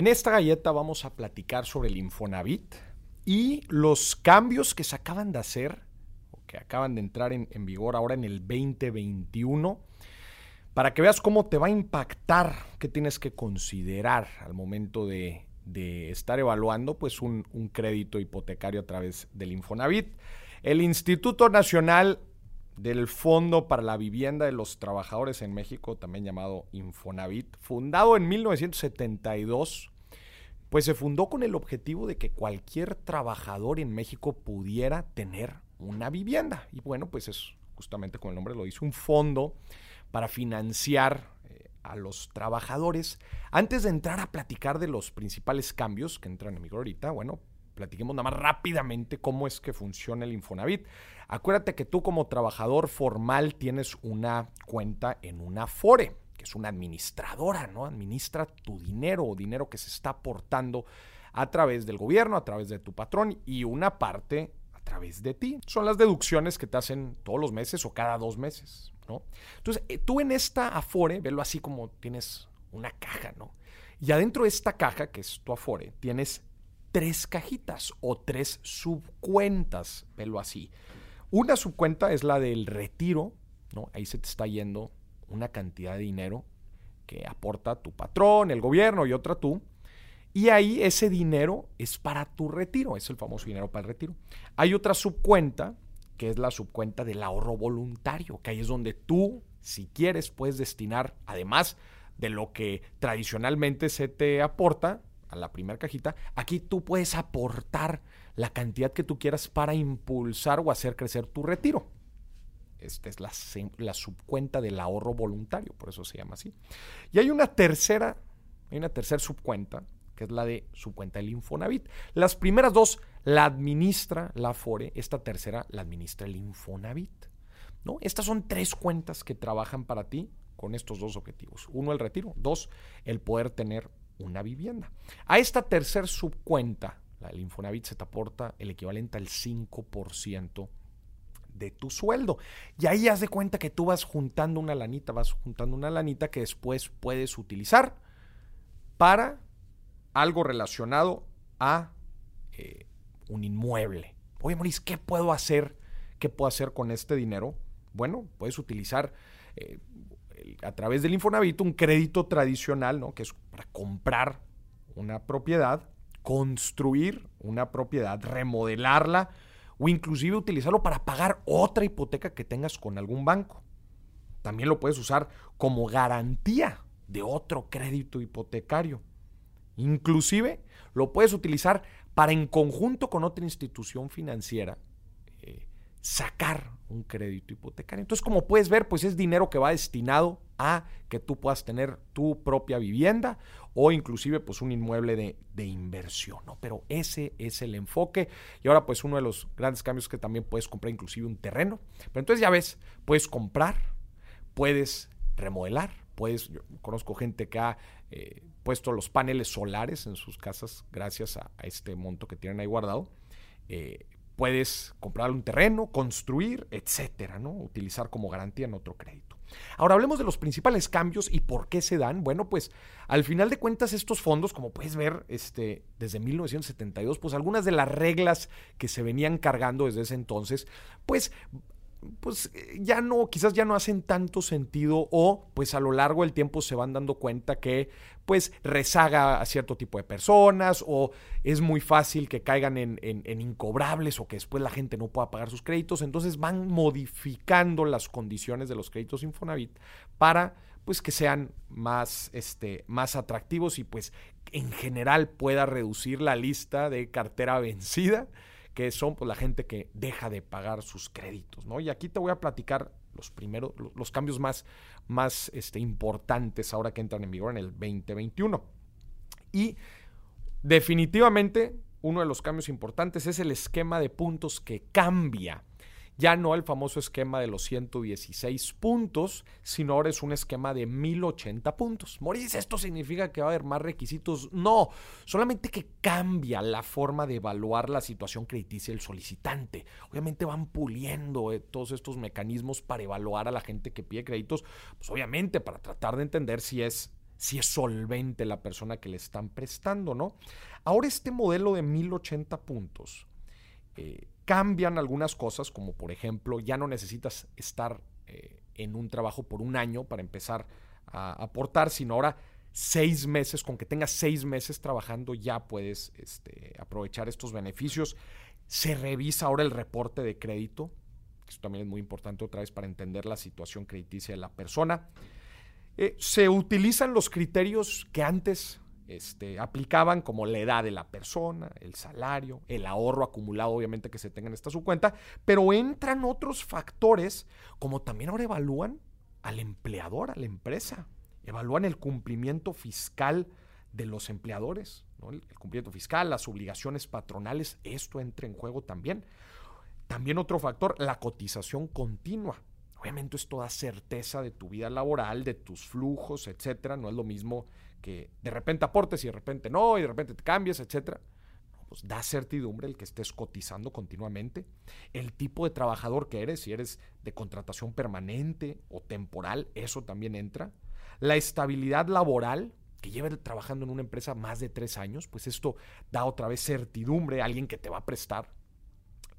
En esta galleta vamos a platicar sobre el Infonavit y los cambios que se acaban de hacer, o que acaban de entrar en, vigor ahora en el 2021 para que veas cómo te va a impactar, qué tienes que considerar al momento de, estar evaluando pues un, un, crédito hipotecario a través del Infonavit. El Instituto Nacional del Fondo para la Vivienda de los Trabajadores en México, también llamado Infonavit, fundado en 1972, pues se fundó con el objetivo de que cualquier trabajador en México pudiera tener una vivienda. Y bueno, pues es justamente como el nombre lo dice, un fondo para financiar eh, a los trabajadores. Antes de entrar a platicar de los principales cambios que entran en vigor ahorita, bueno, platiquemos nada más rápidamente cómo es que funciona el Infonavit. Acuérdate que tú como trabajador formal tienes una cuenta en una FORE, que es una administradora, ¿no? Administra tu dinero o dinero que se está aportando a través del gobierno, a través de tu patrón y una parte a través de ti. Son las deducciones que te hacen todos los meses o cada dos meses. Entonces, eh, tú en esta Afore, velo así como tienes una caja, ¿no? Y adentro de esta caja, que es tu Afore, tienes tres cajitas o tres subcuentas, velo así. Una subcuenta es la del retiro, ¿no? Ahí se te está yendo una cantidad de dinero que aporta tu patrón, el gobierno y otra tú. Y ahí ese dinero es para tu retiro, es el famoso dinero para el retiro. Hay otra subcuenta que es la subcuenta del ahorro voluntario, que ahí es donde tú, si quieres, puedes destinar, además de lo que tradicionalmente se te aporta a la primera cajita, aquí tú puedes aportar la cantidad que tú quieras para impulsar o hacer crecer tu retiro. Esta es la, subcuenta del ahorro voluntario, por eso se llama así. Y hay una tercera, hay una tercera subcuenta que es la de su cuenta del Infonavit. Las primeras dos la administra la Afore, esta tercera la administra el Infonavit. ¿no? Estas son tres cuentas que trabajan para ti con estos dos objetivos. Uno, el retiro. Dos, el poder tener una vivienda. A esta tercera subcuenta, la Infonavit, se te aporta el equivalente al 5% de tu sueldo. Y ahí haz de cuenta que tú vas juntando una lanita, vas juntando una lanita que después puedes utilizar para algo relacionado a eh, un inmueble. Oye, Maurice, ¿qué puedo hacer? ¿Qué puedo hacer con este dinero? Bueno, puedes utilizar eh, a través del Infonavit un crédito tradicional, ¿no? Que es para comprar una propiedad, construir una propiedad, remodelarla o inclusive utilizarlo para pagar otra hipoteca que tengas con algún banco. También lo puedes usar como garantía de otro crédito hipotecario. Inclusive lo puedes utilizar para en conjunto con otra institución financiera eh, sacar un crédito hipotecario. Entonces, como puedes ver, pues es dinero que va destinado a que tú puedas tener tu propia vivienda o inclusive pues un inmueble de, inversión, ¿no? Pero ese es el enfoque. Y ahora pues uno de los grandes cambios es que también puedes comprar inclusive un terreno. Pero entonces ya ves, puedes comprar, puedes remodelar, puedes, yo conozco gente que ha eh, puesto los paneles solares en sus casas gracias a, este monto que tienen ahí guardado. Eh, puedes comprar un terreno, construir, etcétera, ¿no? Utilizar como garantía en otro crédito. Ahora hablemos de los principales cambios y por qué se dan. Bueno, pues al final de cuentas estos fondos, como puedes ver, este, desde 1972, pues algunas de las reglas que se venían cargando desde ese entonces, pues pues eh, ya no, quizás ya no hacen tanto sentido o pues a lo largo del tiempo se van dando cuenta que pues rezaga a cierto tipo de personas o es muy fácil que caigan en, en, incobrables o que después la gente no pueda pagar sus créditos. Entonces van modificando las condiciones de los créditos Infonavit para pues que sean más, este, más atractivos y pues en general pueda reducir la lista de cartera vencida que son pues, la gente que deja de pagar sus créditos, ¿no? Y aquí te voy a platicar los primeros, los cambios más, más este, importantes ahora que entran en vigor en el 2021. Y definitivamente uno de los cambios importantes es el esquema de puntos que cambia ya no el famoso esquema de los 116 puntos, sino ahora es un esquema de 1080 puntos. Moris, ¿esto significa que va a haber más requisitos? No, solamente que cambia la forma de evaluar la situación crediticia del solicitante. Obviamente van puliendo eh, todos estos mecanismos para evaluar a la gente que pide créditos, pues obviamente para tratar de entender si es si es solvente la persona que le están prestando, ¿no? Ahora este modelo de 1080 puntos eh, cambian algunas cosas, como por ejemplo, ya no necesitas estar eh, en un trabajo por un año para empezar a aportar, sino ahora seis meses, con que tengas seis meses trabajando ya puedes este, aprovechar estos beneficios. Se revisa ahora el reporte de crédito, que eso también es muy importante otra vez para entender la situación crediticia de la persona. Eh, se utilizan los criterios que antes este, aplicaban como la edad de la persona, el salario, el ahorro acumulado obviamente que se tenga en esta su cuenta, pero entran otros factores como también ahora evalúan al empleador, a la empresa evalúan el cumplimiento fiscal de los empleadores, el, cumplimiento fiscal, las obligaciones patronales, esto entra en juego también. También otro factor, la cotización continua. Obviamente esto da certeza de tu vida laboral, de tus flujos, etcétera. No es lo mismo que de repente aportes y de repente no, y de repente te cambies, etcétera. pues da certidumbre el que estés cotizando continuamente. El tipo de trabajador que eres, si eres de contratación permanente o temporal, eso también entra. La estabilidad laboral, que lleva trabajando en una empresa más de tres años, pues esto da otra vez certidumbre a alguien que te va a prestar.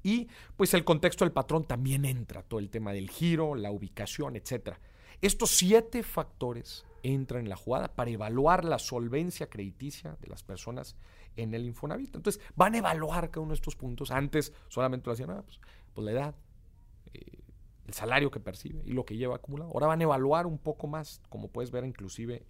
Y pues el contexto del patrón también entra, todo el tema del giro, la ubicación, etc. Estos siete factores entran en la jugada para evaluar la solvencia crediticia de las personas en el Infonavit. Entonces van a evaluar cada uno de estos puntos. Antes solamente lo hacían, ah, pues, pues, la edad, eh, el salario que percibe y lo que lleva acumulado. Ahora van a evaluar un poco más, como puedes ver inclusive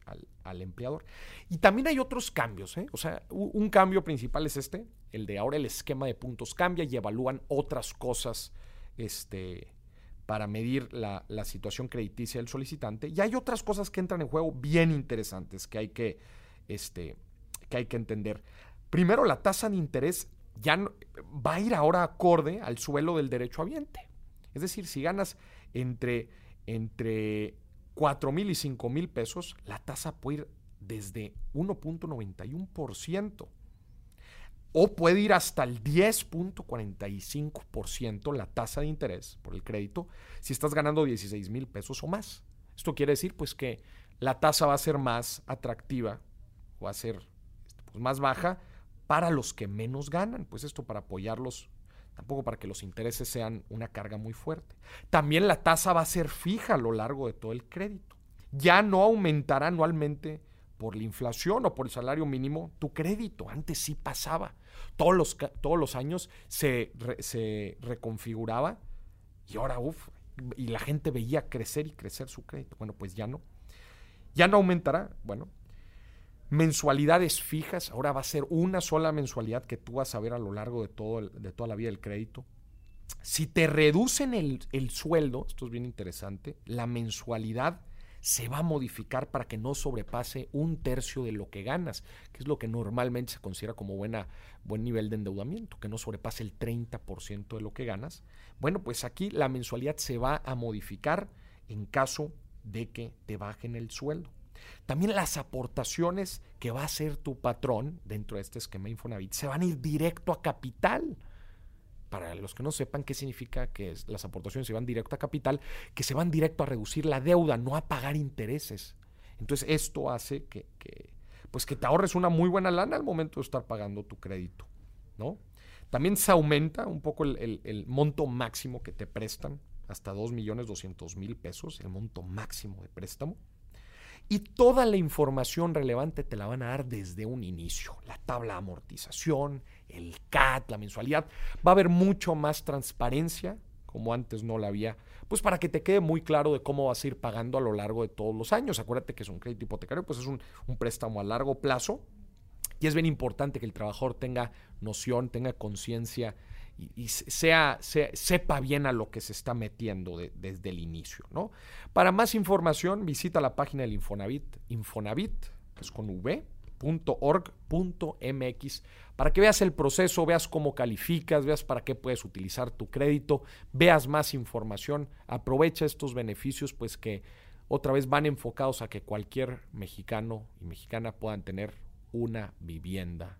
al, empleador. Y también hay otros cambios, ¿eh? o sea, un, cambio principal es este, el de ahora el esquema de puntos cambia y evalúan otras cosas este, para medir la, situación crediticia del solicitante. Y hay otras cosas que entran en juego bien interesantes que hay que, este, que, hay que entender. Primero, la tasa de interés ya va a ir ahora acorde al suelo del derecho habiente. Es decir, si ganas entre, entre 4 mil y 5 mil pesos, la tasa puede ir desde 1.91%. O puede ir hasta el 10.45% la tasa de interés por el crédito si estás ganando 16 mil pesos o más. Esto quiere decir pues que la tasa va a ser más atractiva o va a ser pues, más baja para los que menos ganan. Pues esto para apoyarlos tampoco para que los intereses sean una carga muy fuerte. También la tasa va a ser fija a lo largo de todo el crédito. Ya no aumentará anualmente por la inflación o por el salario mínimo tu crédito. Antes sí pasaba. Todos los, todos los años se, se reconfiguraba y ahora, uff, y la gente veía crecer y crecer su crédito. Bueno, pues ya no. Ya no aumentará. Bueno, mensualidades fijas, ahora va a ser una sola mensualidad que tú vas a ver a lo largo de, todo de toda la vida del crédito. Si te reducen el, el, sueldo, esto es bien interesante, la mensualidad se va a modificar para que no sobrepase un tercio de lo que ganas, que es lo que normalmente se considera como buena, buen nivel de endeudamiento, que no sobrepase el 30% de lo que ganas. Bueno, pues aquí la mensualidad se va a modificar en caso de que te bajen el sueldo. También las aportaciones que va a hacer tu patrón dentro de este esquema Infonavit se van a ir directo a capital. Para los que no sepan qué significa que las aportaciones se van directo a capital, que se van directo a reducir la deuda, no a pagar intereses. Entonces esto hace que, pues que te ahorres una muy buena lana al momento de estar pagando tu crédito. ¿no? También se aumenta un poco el, el monto máximo que te prestan, hasta 2.200.000 pesos, el monto máximo de préstamo. Y toda la información relevante te la van a dar desde un inicio. La tabla de amortización, el CAT, la mensualidad. Va a haber mucho más transparencia, como antes no la había, pues para que te quede muy claro de cómo vas a ir pagando a lo largo de todos los años. Acuérdate que es un crédito hipotecario, pues es un, un préstamo a largo plazo. Y es bien importante que el trabajador tenga noción, tenga conciencia y, sea, sepa bien a lo que se está metiendo desde el inicio. ¿no? Para más información, visita la página del Infonavit, Infonavit, es con v.org.mx, para que veas el proceso, veas cómo calificas, veas para qué puedes utilizar tu crédito, veas más información, aprovecha estos beneficios, pues que otra vez van enfocados a que cualquier mexicano y mexicana puedan tener una vivienda